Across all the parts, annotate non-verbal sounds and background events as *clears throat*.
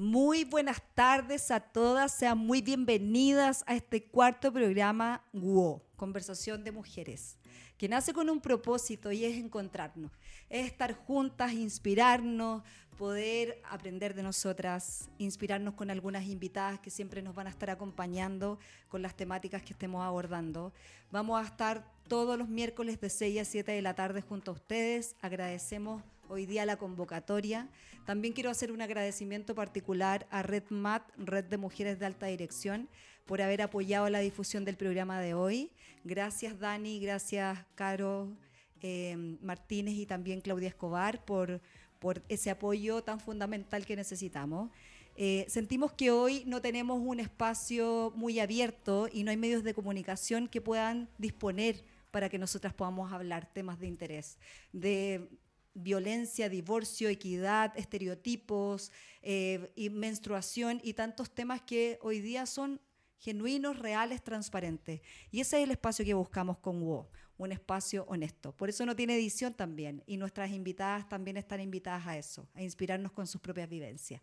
Muy buenas tardes a todas, sean muy bienvenidas a este cuarto programa WO, Conversación de Mujeres, que nace con un propósito y es encontrarnos, es estar juntas, inspirarnos, poder aprender de nosotras, inspirarnos con algunas invitadas que siempre nos van a estar acompañando con las temáticas que estemos abordando. Vamos a estar todos los miércoles de 6 a 7 de la tarde junto a ustedes. Agradecemos hoy día la convocatoria. También quiero hacer un agradecimiento particular a Red MAT, Red de Mujeres de Alta Dirección, por haber apoyado la difusión del programa de hoy. Gracias Dani, gracias Caro eh, Martínez y también Claudia Escobar por, por ese apoyo tan fundamental que necesitamos. Eh, sentimos que hoy no tenemos un espacio muy abierto y no hay medios de comunicación que puedan disponer para que nosotras podamos hablar temas de interés, de violencia, divorcio, equidad, estereotipos, eh, y menstruación y tantos temas que hoy día son genuinos, reales, transparentes. Y ese es el espacio que buscamos con WO, un espacio honesto. Por eso no tiene edición también y nuestras invitadas también están invitadas a eso, a inspirarnos con sus propias vivencias.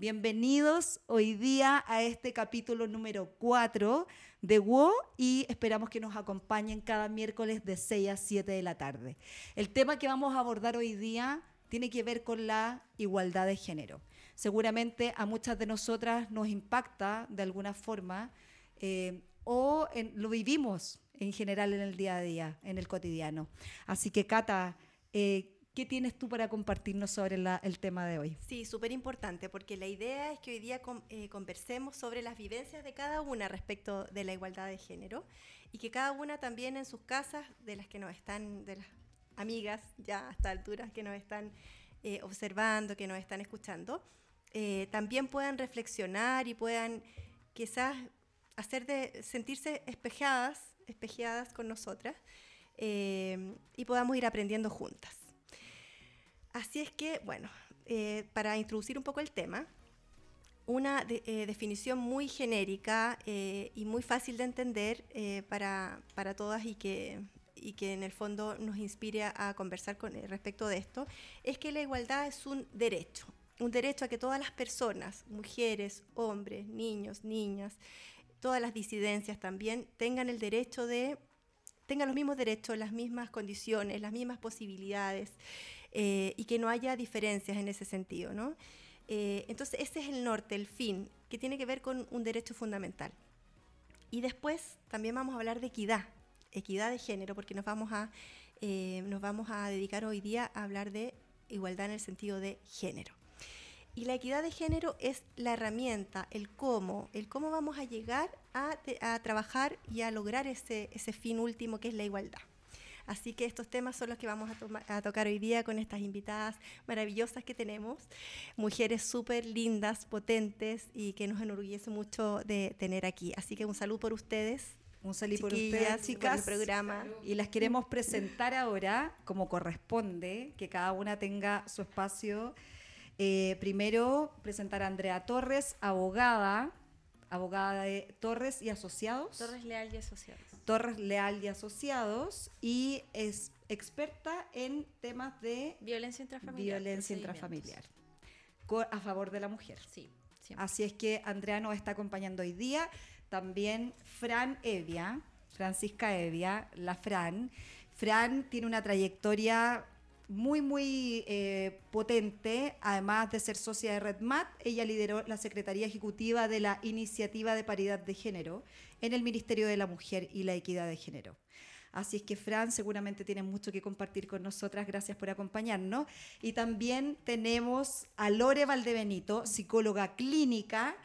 Bienvenidos hoy día a este capítulo número 4 de WO y esperamos que nos acompañen cada miércoles de 6 a 7 de la tarde. El tema que vamos a abordar hoy día tiene que ver con la igualdad de género. Seguramente a muchas de nosotras nos impacta de alguna forma eh, o lo vivimos en general en el día a día, en el cotidiano. Así que Cata, eh, ¿Qué tienes tú para compartirnos sobre el tema de hoy? Sí, súper importante, porque la idea es que hoy día eh, conversemos sobre las vivencias de cada una respecto de la igualdad de género y que cada una también en sus casas, de las que nos están, de las amigas ya a esta altura, que nos están eh, observando, que nos están escuchando, eh, también puedan reflexionar y puedan quizás hacer sentirse espejadas, espejeadas con nosotras y podamos ir aprendiendo juntas. Así es que, bueno, eh, para introducir un poco el tema, una eh, definición muy genérica eh, y muy fácil de entender para, para, todas y que, y que en el fondo nos inspire a, conversar con, respecto de esto, es que la igualdad es un derecho, un derecho a que todas las personas, mujeres, hombres, niños, niñas, todas las disidencias también tengan el derecho de, tengan los mismos derechos, las mismas condiciones, las mismas posibilidades. Eh, y que no haya diferencias en ese sentido. ¿no? Eh, entonces, ese es el norte, el fin, que tiene que ver con un derecho fundamental. Y después también vamos a hablar de equidad, equidad de género, porque nos vamos a, eh, nos vamos a dedicar hoy día a hablar de igualdad en el sentido de género. Y la equidad de género es la herramienta, el cómo, el cómo vamos a llegar a, a trabajar y a lograr ese, ese fin último que es la igualdad. Así que estos temas son los que vamos a, tocar hoy día con estas invitadas maravillosas que tenemos, mujeres súper lindas, potentes y que nos enorgullece mucho de tener aquí. Así que un saludo por ustedes. Un saludo por ustedes, chicas. programa. Y las queremos presentar ahora, como corresponde, que cada una tenga su espacio. Eh, primero, presentar a Andrea Torres, abogada, abogada de Torres y Asociados. Torres Leal y Asociados. Torres Leal y Asociados y es experta en temas de violencia intrafamiliar. Violencia intrafamiliar. A favor de la mujer. Sí. Así es que Andrea nos está acompañando hoy día. También Fran Evia, Francisca Evia, la Fran. Fran tiene una trayectoria muy, muy eh, potente, además de ser socia de RedMat, ella lideró la Secretaría Ejecutiva de la Iniciativa de Paridad de Género en el Ministerio de la Mujer y la Equidad de Género. Así es que Fran seguramente tiene mucho que compartir con nosotras. Gracias por acompañarnos. Y también tenemos a Lore Valdebenito, psicóloga clínica,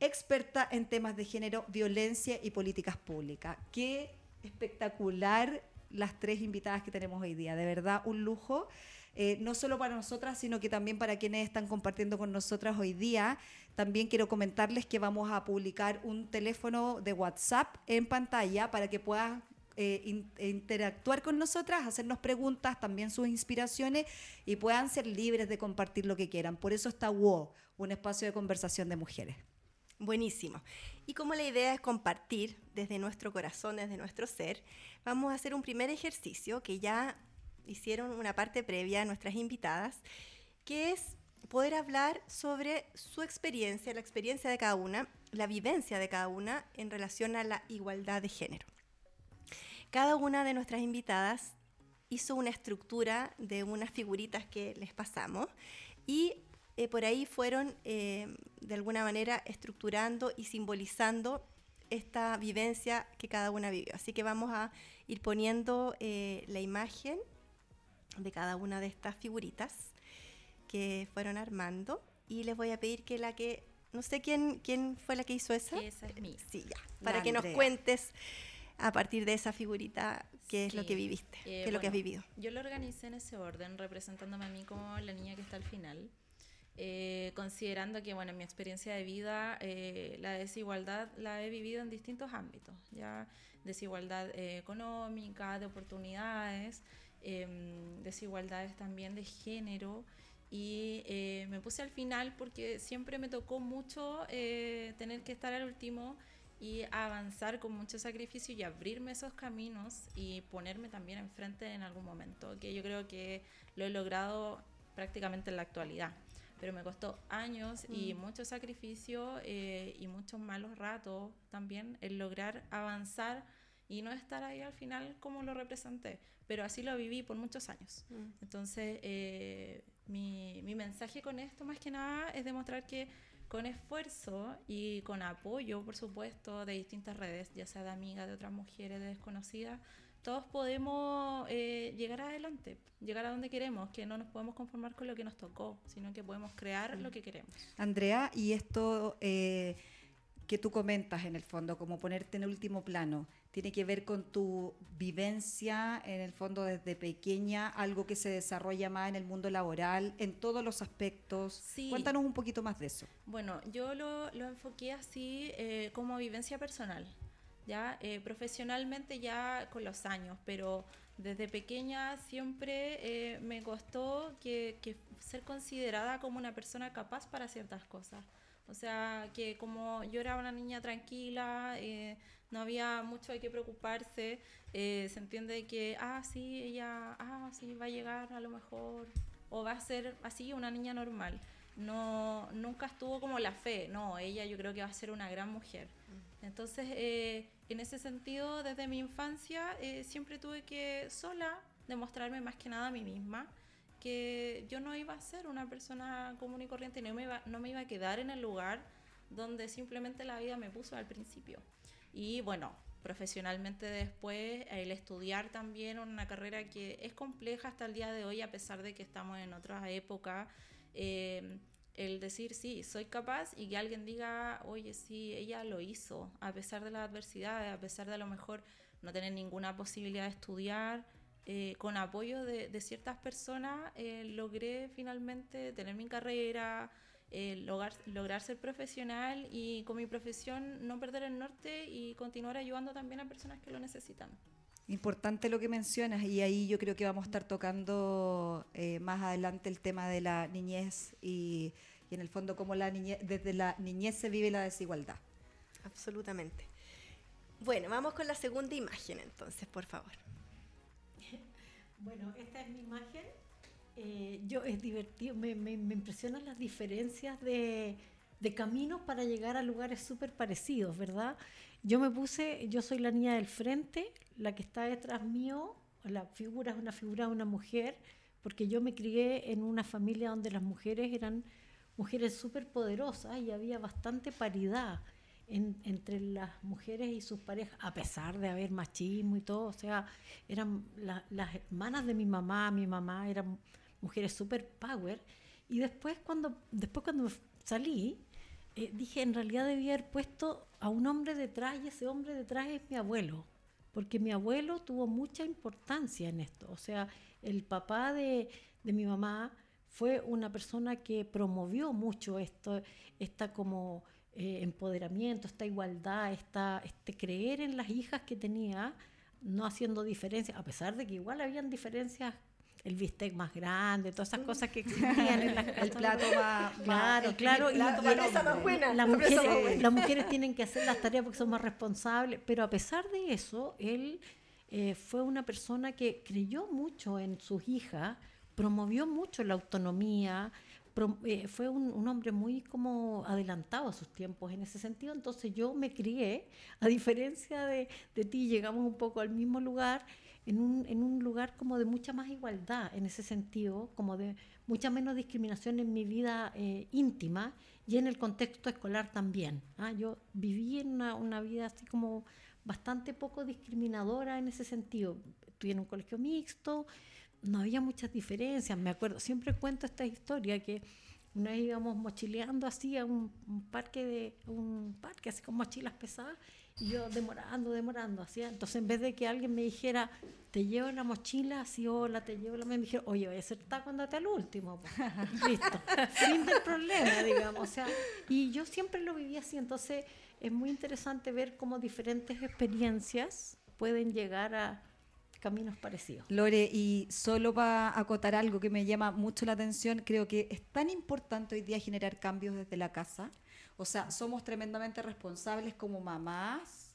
experta en temas de género, violencia y políticas públicas. Qué espectacular las tres invitadas que tenemos hoy día. De verdad, un lujo. Eh, no solo para nosotras, sino que también para quienes están compartiendo con nosotras hoy día. También quiero comentarles que vamos a publicar un teléfono de WhatsApp en pantalla para que puedan eh, interactuar con nosotras, hacernos preguntas, también sus inspiraciones y puedan ser libres de compartir lo que quieran. Por eso está WO, un espacio de conversación de mujeres. Buenísimo. Y como la idea es compartir desde nuestro corazón, desde nuestro ser, vamos a hacer un primer ejercicio que ya hicieron una parte previa a nuestras invitadas, que es poder hablar sobre su experiencia, la experiencia de cada una, la vivencia de cada una en relación a la igualdad de género. Cada una de nuestras invitadas hizo una estructura de unas figuritas que les pasamos y eh, por ahí fueron eh, de alguna manera estructurando y simbolizando esta vivencia que cada una vivió. Así que vamos a ir poniendo eh, la imagen de cada una de estas figuritas que fueron armando y les voy a pedir que la que no sé quién quién fue la que hizo esa. Esa es mí. Sí, ya. Para que nos cuentes a partir de esa figurita qué es lo que viviste, qué es lo que has vivido. Yo lo organicé en ese orden, representándome a mí como la niña que está al final. Eh, considerando que, bueno, en mi experiencia de vida, eh, la desigualdad la he vivido en distintos ámbitos, ya desigualdad eh, económica, de oportunidades, em, desigualdades también de género, y me puse al final porque siempre me tocó mucho tener que estar al último y avanzar con mucho sacrificio y abrirme esos caminos y ponerme también enfrente en algún momento, que yo creo que lo he logrado prácticamente en la actualidad pero me costó años y mm. mucho sacrificio eh, y muchos malos ratos también el lograr avanzar y no estar ahí al final como lo representé, pero así lo viví por muchos años. Mm. Entonces, eh, mi, mi mensaje con esto más que nada es demostrar que con esfuerzo y con apoyo, por supuesto, de distintas redes, ya sea de amigas, de otras mujeres, de desconocidas, todos podemos eh, llegar adelante, llegar a donde queremos, que no nos podemos conformar con lo que nos tocó, sino que podemos crear lo que queremos. Andrea, y esto eh, que tú comentas en el fondo, como ponerte en último plano, tiene que ver con tu vivencia en el fondo desde pequeña, algo que se desarrolla más en el mundo laboral, en todos los aspectos. Sí. Cuéntanos un poquito más de eso. Bueno, yo lo, lo enfoqué así eh, como vivencia personal. ¿Ya? Eh, profesionalmente ya con los años, pero desde pequeña siempre eh, me costó que, ser considerada como una persona capaz para ciertas cosas. O sea, que como yo era una niña tranquila, eh, no había mucho de qué preocuparse, se entiende que, ah, sí, ella, ah, sí, va a llegar a lo mejor, o va a ser así una niña normal. No, nunca estuvo como la fe, no, ella yo creo que va a ser una gran mujer. Entonces, en ese sentido, desde mi infancia, eh, siempre tuve que sola demostrarme más que nada a mí misma que yo no iba a ser una persona común y corriente, no me iba, no me iba a quedar en el lugar donde simplemente la vida me puso al principio. Y bueno, profesionalmente después, el estudiar también una carrera que es compleja hasta el día de hoy, a pesar de que estamos en otra época. Eh, el decir, sí, soy capaz y que alguien diga, oye, sí, ella lo hizo, a pesar de las adversidades, a pesar de a lo mejor no tener ninguna posibilidad de estudiar, eh, con apoyo de, ciertas personas, eh, logré finalmente tener mi carrera, eh, lograr, lograr ser profesional y con mi profesión no perder el norte y continuar ayudando también a personas que lo necesitan. Importante lo que mencionas y ahí yo creo que vamos a estar tocando más adelante el tema de la niñez y y en el fondo cómo la desde la niñez se vive la desigualdad. Absolutamente. Bueno, vamos con la segunda imagen entonces, por favor. *laughs* Bueno, esta es mi imagen. Eh, yo es divertido, me, me, impresionan las diferencias de, de caminos para llegar a lugares súper parecidos, ¿verdad? Yo me puse, yo soy la niña del frente, la que está detrás mío, la figura es una figura de una mujer, porque yo me crié en una familia donde las mujeres eran mujeres súper poderosas y había bastante paridad entre las mujeres y sus parejas, a pesar de haber machismo y todo. O sea, eran las hermanas de mi mamá, mi mamá eran mujeres súper power. Y después cuando, después cuando salí, eh, dije, en realidad debía haber puesto a un hombre detrás y ese hombre detrás es mi abuelo, porque mi abuelo tuvo mucha importancia en esto. O sea, el papá de, de mi mamá fue una persona que promovió mucho esto, esta como eh, empoderamiento, esta igualdad, esta, este creer en las hijas que tenía, no haciendo diferencias, a pesar de que igual habían diferencias el bistec más grande, todas esas cosas que existían en *laughs* El plato más... Claro, claro. y, la más buena. Las mujeres, las tienen que hacer las tareas porque son más responsables, pero a pesar de eso, él eh, fue una persona que creyó mucho en sus hijas, promovió mucho la autonomía, eh, fue un, hombre muy como adelantado a sus tiempos en ese sentido, entonces yo me crié, a diferencia de, de ti, llegamos un poco al mismo lugar, en un, en un, lugar como de mucha más igualdad en ese sentido, como de mucha menos discriminación en mi vida eh, íntima y en el contexto escolar también. ¿ah? Yo viví en una, una, vida así como bastante poco discriminadora en ese sentido. Estuve en un colegio mixto, no había muchas diferencias. Me acuerdo, siempre cuento esta historia que una vez íbamos mochileando así a un, parque de un parque así con mochilas pesadas y yo demorando, demorando, así. Entonces en vez de que alguien me dijera, te llevo la mochila, así, hola, te llevo la me dijeron, oye, voy a hacer taco, andate al último. *laughs* Listo. Fin del problema, digamos. O sea, y yo siempre lo viví así, entonces es muy interesante ver cómo diferentes experiencias pueden llegar a caminos parecidos. Lore, y solo para acotar algo que me llama mucho la atención, creo que es tan importante hoy día generar cambios desde la casa. O sea, somos tremendamente responsables como mamás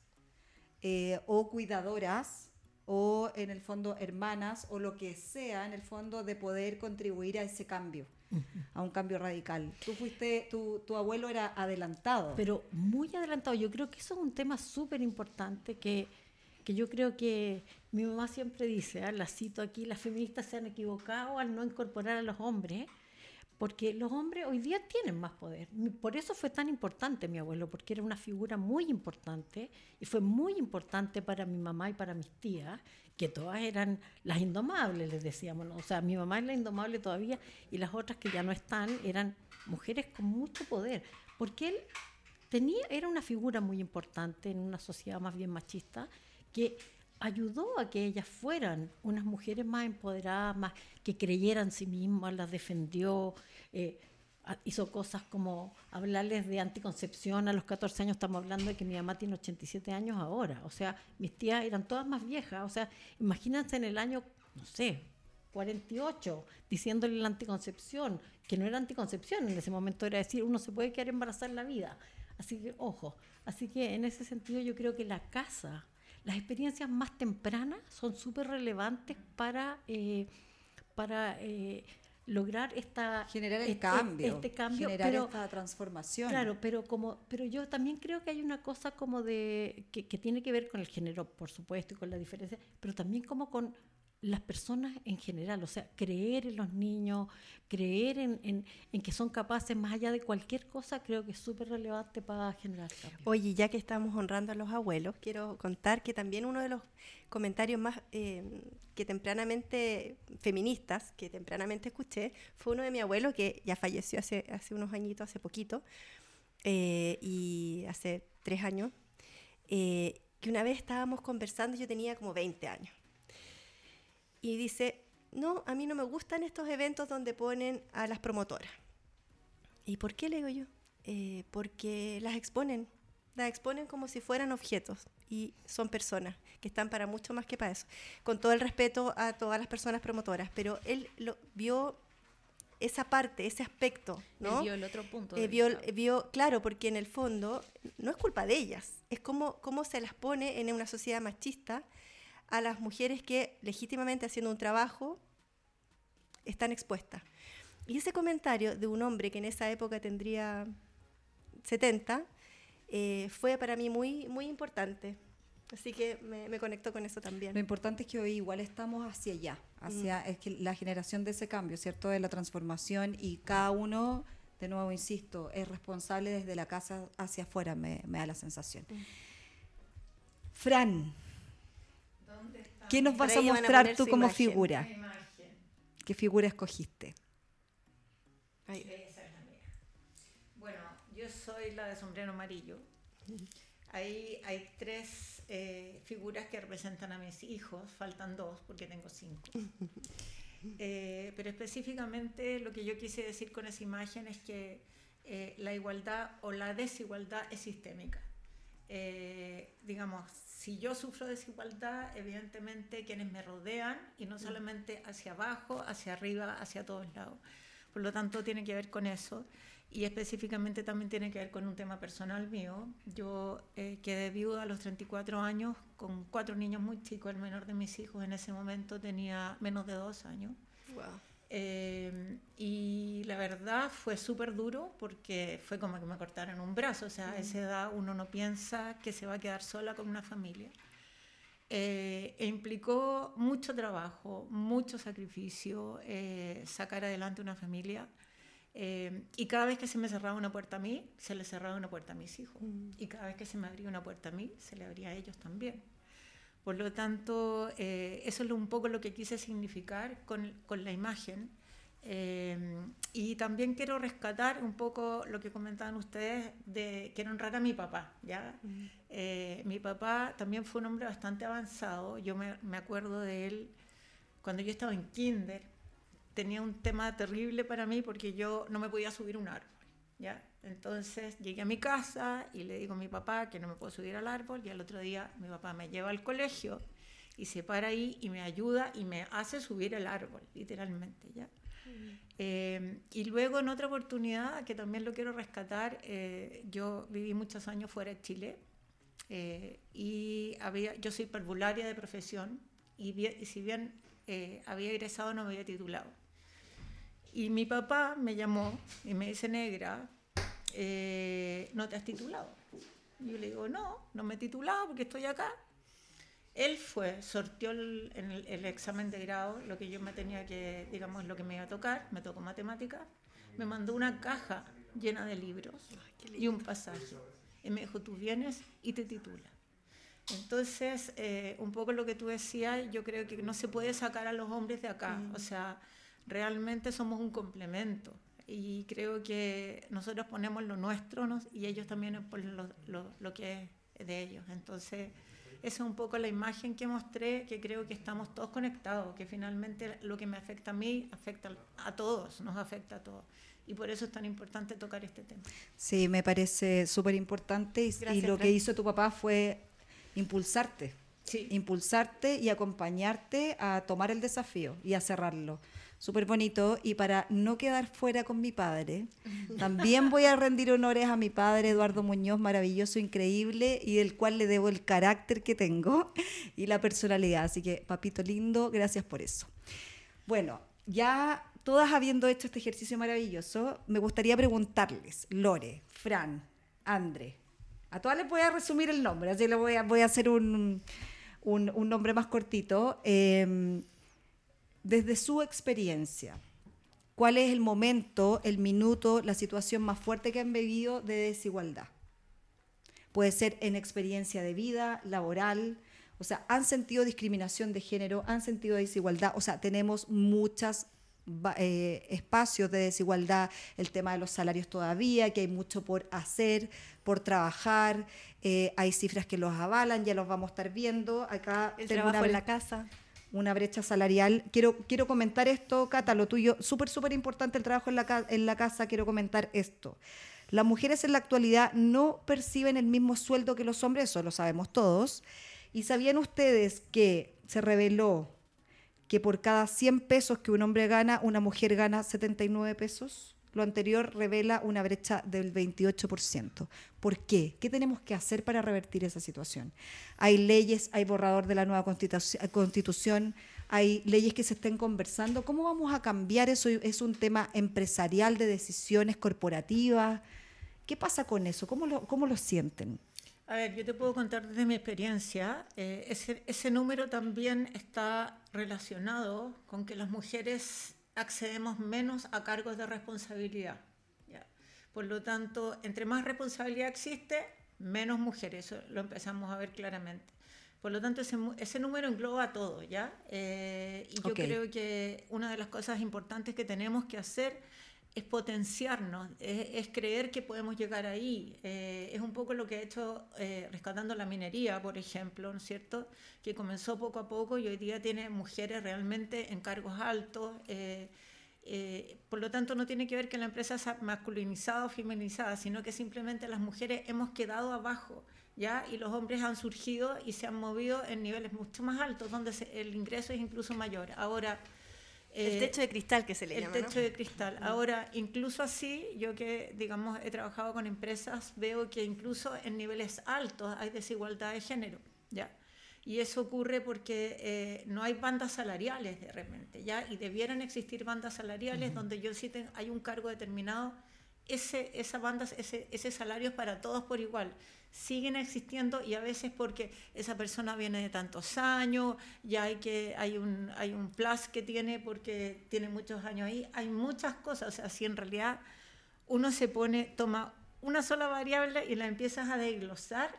eh, o cuidadoras o en el fondo hermanas o lo que sea en el fondo de poder contribuir a ese cambio a un cambio radical. Tú fuiste, tu, tu, abuelo era adelantado. Pero muy adelantado. Yo creo que eso es un tema súper importante que que yo creo que mi mamá siempre dice, ¿eh? la cito aquí, las feministas se han equivocado al no incorporar a los hombres, porque los hombres hoy día tienen más poder. Por eso fue tan importante mi abuelo, porque era una figura muy importante y fue muy importante para mi mamá y para mis tías, que todas eran las indomables, les decíamos. O sea, mi mamá es la indomable todavía y las otras que ya no están eran mujeres con mucho poder, porque él tenía, era una figura muy importante en una sociedad más bien machista que ayudó a que ellas fueran unas mujeres más empoderadas, más que creyeran en sí mismas, las defendió, eh, hizo cosas como hablarles de anticoncepción. A los 14 años, estamos hablando de que mi mamá tiene 87 años ahora, o sea, mis tías eran todas más viejas, o sea, imagínense en el año, no sé, 48, diciéndole la anticoncepción, que no era anticoncepción en ese momento, era decir, uno se puede quedar embarazada la vida. Así que, ojo, así que en ese sentido yo creo que la casa las experiencias más tempranas son súper relevantes para, eh, para eh, lograr esta generar el este, cambio, este cambio generar esta transformación. Claro, pero como, pero yo también creo que hay una cosa como de que, que tiene que ver con el género, por supuesto, y con la diferencia, pero también como con las personas en general, o sea, creer en los niños, creer en, que son capaces más allá de cualquier cosa, creo que es súper relevante para generar cambio. Oye, ya que estamos honrando a los abuelos, quiero contar que también uno de los comentarios más eh, que tempranamente, feministas, que tempranamente escuché, fue uno de mi abuelo que ya falleció hace, hace unos añitos, hace poquito, eh, y hace tres años, eh, que una vez estábamos conversando, yo tenía como 20 años y dice, no, a mí no me gustan estos eventos donde ponen a las promotoras. ¿Y por qué le digo yo? Eh, porque las exponen, las exponen como si fueran objetos y son personas que están para mucho más que para eso. Con todo el respeto a todas las personas promotoras, pero él lo, vio esa parte, ese aspecto, ¿no? vio el otro punto. Eh, vio, vio, claro, porque en el fondo no es culpa de ellas, es como, como se las pone en una sociedad machista a las mujeres que legítimamente haciendo un trabajo están expuestas. Y ese comentario de un hombre que en esa época tendría 70 eh, fue para mí muy, muy importante. Así que me, me, conecto con eso también. Lo importante es que hoy igual estamos hacia allá, hacia mm. es que la generación de ese cambio, ¿cierto? De la transformación y cada uno, de nuevo insisto, es responsable desde la casa hacia afuera, me, me da la sensación. Mm. Fran, ¿Qué nos vas a mostrar tú como figura? ¿Qué figura escogiste? Bueno, yo soy la de sombrero amarillo. Ahí hay tres eh, figuras que representan a mis hijos, faltan dos porque tengo cinco. *laughs* Eh, pero específicamente lo que yo quise decir con esa imagen es que eh, la igualdad o la desigualdad es sistémica. Digamos, si yo sufro desigualdad, evidentemente quienes me rodean, y no mm. solamente hacia abajo, hacia arriba, hacia todos lados. Por lo tanto, tiene que ver con eso. Y específicamente también tiene que ver con un tema personal mío. Yo eh, quedé viuda a los 34 años con cuatro niños muy chicos. El menor de mis hijos en ese momento tenía menos de dos años. Eh, y la verdad fue súper duro porque fue como que me cortaron un brazo. O sea, a esa edad uno no piensa que se va a quedar sola con una familia. Eh, e implicó mucho trabajo, mucho sacrificio, eh, sacar adelante una familia. y cada vez que se me cerraba una puerta a mí, se le cerraba una puerta a mis hijos. Y cada vez que se me abría una puerta a mí, se le abría a ellos también. Por lo tanto, eh, eso es un poco lo que quise significar con, con la imagen. Eh, y también quiero rescatar un poco lo que comentaban ustedes de quiero honrar a mi papá. ¿ya? Eh, mi papá también fue un hombre bastante avanzado. Yo me, me acuerdo de él cuando yo estaba en kinder. Tenía un tema terrible para mí porque yo no me podía subir un árbol. ¿Ya? Entonces llegué a mi casa y le digo a mi papá que no me puedo subir al árbol y al otro día mi papá me lleva al colegio y se para ahí y me ayuda y me hace subir el árbol, literalmente, ¿ya? Eh, y luego en otra oportunidad, que también lo quiero rescatar, eh, yo viví muchos años fuera de Chile eh, y había, yo soy parvularia de profesión y, y si bien había egresado no me había titulado. Y mi papá me llamó y me dice, negra, eh, ¿no te has titulado? Y yo le digo, no, no me he titulado porque estoy acá. Él fue, sortió el, en el, examen de grado lo que yo me tenía que, digamos, lo que me iba a tocar, me tocó matemáticas, me mandó una caja llena de libros y un pasaje. Y me dijo, tú vienes y te titulas. Entonces, eh, un poco lo que tú decías, yo creo que no se puede sacar a los hombres de acá. O sea, realmente somos un complemento y creo que nosotros ponemos lo nuestro y ellos también ponen lo, lo, lo, que es de ellos. Entonces, esa es un poco la imagen que mostré, que creo que estamos todos conectados, que finalmente lo que me afecta a mí afecta a todos, nos afecta a todos. Y por eso es tan importante tocar este tema. Sí, me parece súper importante y, y, lo que hizo tu papá fue impulsarte. Sí. Impulsarte y acompañarte a tomar el desafío y a cerrarlo súper bonito. Y para no quedar fuera con mi padre, también voy a rendir honores a mi padre Eduardo Muñoz, maravilloso, increíble, y del cual le debo el carácter que tengo y la personalidad. Así que, papito lindo, gracias por eso. Bueno, ya todas habiendo hecho este ejercicio maravilloso, me gustaría preguntarles, Lore, Fran, Andre, a todas les voy a resumir el nombre, así le voy a, voy a hacer un, un, un nombre más cortito. Eh, desde su experiencia, ¿cuál es el momento, el minuto, la situación más fuerte que han vivido de desigualdad? Puede ser en experiencia de vida, laboral, o sea, han sentido discriminación de género, han sentido desigualdad, o sea, tenemos muchos eh, espacios de desigualdad, el tema de los salarios todavía, que hay mucho por hacer, por trabajar, eh, hay cifras que los avalan, ya los vamos a estar viendo. Acá el trabajo en la casa una brecha salarial. Quiero, quiero comentar esto, Cata, lo tuyo, súper, súper importante el trabajo en la, en la casa, quiero comentar esto. Las mujeres en la actualidad no perciben el mismo sueldo que los hombres, eso lo sabemos todos. ¿Y sabían ustedes que se reveló que por cada 100 pesos que un hombre gana, una mujer gana 79 pesos? Lo anterior revela una brecha del 28%. ¿Por qué? ¿Qué tenemos que hacer para revertir esa situación? Hay leyes, hay borrador de la nueva constitución, hay leyes que se estén conversando. ¿Cómo vamos a cambiar eso? ¿Es un tema empresarial de decisiones corporativas? ¿Qué pasa con eso? ¿Cómo lo, cómo lo sienten? A ver, yo te puedo contar desde mi experiencia, eh, ese, ese número también está relacionado con que las mujeres accedemos menos a cargos de responsabilidad. Por lo tanto, entre más responsabilidad existe, menos mujeres. Eso lo empezamos a ver claramente. Por lo tanto, ese, ese número engloba todo, ¿ya? Eh, y yo creo que una de las cosas importantes que tenemos que hacer es potenciarnos, es, creer que podemos llegar ahí. Eh, es un poco lo que ha hecho eh, rescatando la minería, por ejemplo, ¿no es cierto? Que comenzó poco a poco y hoy día tiene mujeres realmente en cargos altos. Eh, por lo tanto, no tiene que ver que la empresa sea masculinizada o feminizada, sino que simplemente las mujeres hemos quedado abajo. ¿Ya? y los hombres han surgido y se han movido en niveles mucho más altos, donde el ingreso es incluso mayor. Ahora, el eh, techo de cristal que se le llama. El techo de cristal. Ahora, incluso así, yo que, digamos, he trabajado con empresas, veo que incluso en niveles altos hay desigualdad de género, ¿ya? Y eso ocurre porque eh, no hay bandas salariales de repente, ¿ya? Y debieran existir bandas salariales donde yo sí hay un cargo determinado, ese, esa banda, ese, ese salario es para todos por igual. Siguen existiendo y a veces porque esa persona viene de tantos años, ya hay, que, hay, un, hay un plus que tiene porque tiene muchos años ahí, hay muchas cosas, o sea, si en realidad uno se pone, toma una sola variable y la empiezas a desglosar,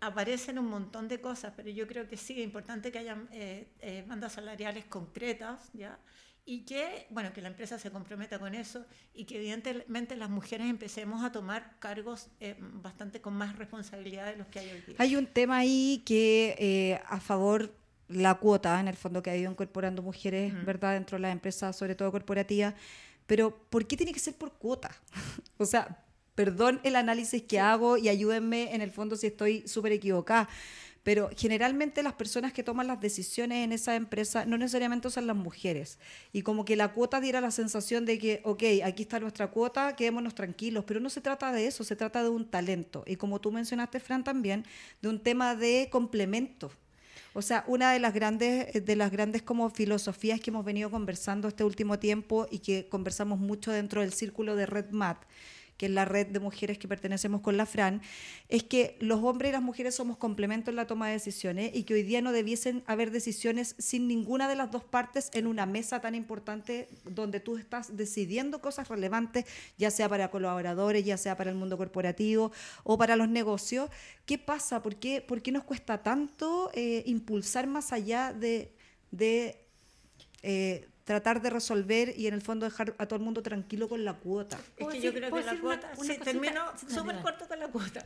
aparecen un montón de cosas, pero yo creo que sí, es importante que haya eh, eh, bandas salariales concretas, ¿ya? Y que, bueno, que la empresa se comprometa con eso y que evidentemente las mujeres empecemos a tomar cargos eh, bastante con más responsabilidad de los que hay hoy día. Hay un tema ahí que a favor la cuota, en el fondo, que ha ido incorporando mujeres, ¿verdad?, dentro de las empresas, sobre todo corporativas, pero ¿por qué tiene que ser por cuota? *laughs* o sea, perdón el análisis que hago y ayúdenme en el fondo si estoy súper equivocada. Pero generalmente las personas que toman las decisiones en esa empresa no necesariamente son las mujeres. Y como que la cuota diera la sensación de que, ok, aquí está nuestra cuota, quedémonos tranquilos. Pero no se trata de eso, se trata de un talento. Y como tú mencionaste, Fran, también, de un tema de complemento. O sea, una de las grandes, de las grandes como filosofías que hemos venido conversando este último tiempo y que conversamos mucho dentro del círculo de Red Mat, que es la red de mujeres que pertenecemos con la FRAN, es que los hombres y las mujeres somos complementos en la toma de decisiones y que hoy día no debiesen haber decisiones sin ninguna de las dos partes en una mesa tan importante donde tú estás decidiendo cosas relevantes, ya sea para colaboradores, ya sea para el mundo corporativo o para los negocios. ¿Qué pasa? ¿Por qué, por qué nos cuesta tanto eh, impulsar más allá de... eh, tratar de resolver y en el fondo dejar a todo el mundo tranquilo con la cuota. Es que yo creo que la cuota, sí, termino súper corto con la cuota.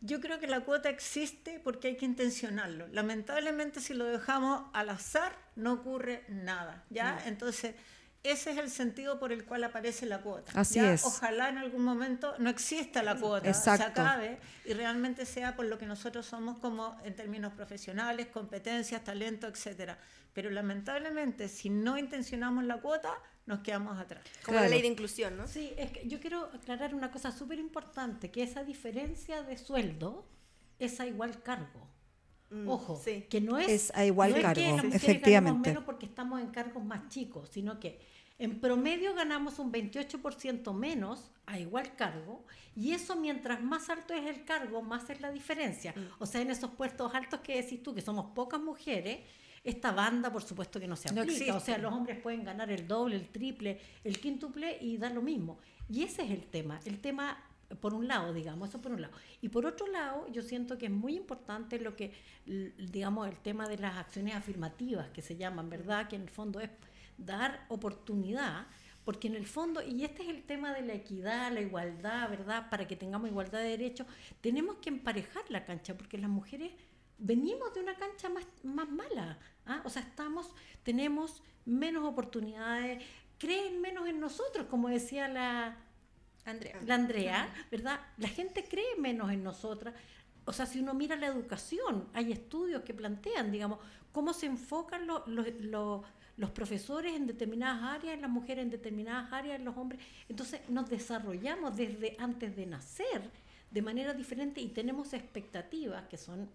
Yo creo que la cuota existe porque hay que intencionarlo. Lamentablemente si lo dejamos al azar no ocurre nada, ¿ya? Entonces ese es el sentido por el cual aparece la cuota. Así es. Ojalá en algún momento no exista la cuota, se acabe y realmente sea por lo que nosotros somos como en términos profesionales, competencias, talento, etcétera. Pero lamentablemente, si no intencionamos la cuota, nos quedamos atrás. Como la ley de inclusión, ¿no? Sí, es que yo quiero aclarar una cosa súper importante, que esa diferencia de sueldo es a igual cargo. Mm, Ojo, que no es, es a igual cargo, efectivamente. menos porque estamos en cargos más chicos, sino que en promedio ganamos un 28% menos a igual cargo y eso mientras más alto es el cargo, más es la diferencia. Mm. O sea, en esos puestos altos que decís tú, que somos pocas mujeres, esta banda por supuesto que no se aplica. o sea, los hombres pueden ganar el doble, el triple, el quíntuple y dar lo mismo. Y ese es el tema. El tema por un lado, digamos, eso por un lado. Y por otro lado, yo siento que es muy importante lo que, digamos, el tema de las acciones afirmativas que se llaman, ¿verdad? Que en el fondo es dar oportunidad, porque en el fondo, y este es el tema de la equidad, la igualdad, ¿verdad? Para que tengamos igualdad de derechos, tenemos que emparejar la cancha, porque las mujeres venimos de una cancha más, más mala, ¿ah? o sea, estamos, tenemos menos oportunidades, creen menos en nosotros, como decía la Andrea, la Andrea ¿verdad? La gente cree menos en nosotras. O sea, si uno mira la educación, hay estudios que plantean, digamos, cómo se enfocan los, los los profesores en determinadas áreas, las mujeres en determinadas áreas, los hombres. Entonces nos desarrollamos desde antes de nacer de manera diferente y tenemos expectativas, que son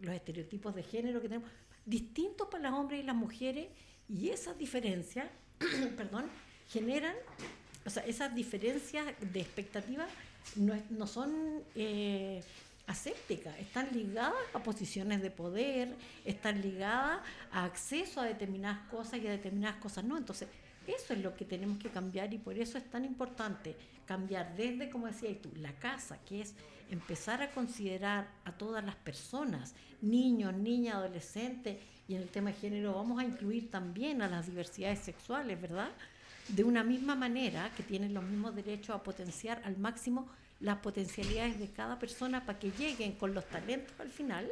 los estereotipos de género que tenemos, distintos para los hombres y las mujeres, y esas diferencias, *clears throat* perdón, generan, o sea, esas diferencias de expectativas no, no son... Eh, asépticas, están ligadas a posiciones de poder, están ligadas a acceso a determinadas cosas y a determinadas cosas no. Entonces, eso es lo que tenemos que cambiar y por eso es tan importante cambiar desde, como decías tú, la casa, que es empezar a considerar a todas las personas, niños, niñas, adolescentes, y en el tema de género vamos a incluir también a las diversidades sexuales, ¿verdad? De una misma manera que tienen los mismos derechos a potenciar al máximo las potencialidades de cada persona para que lleguen con los talentos al final,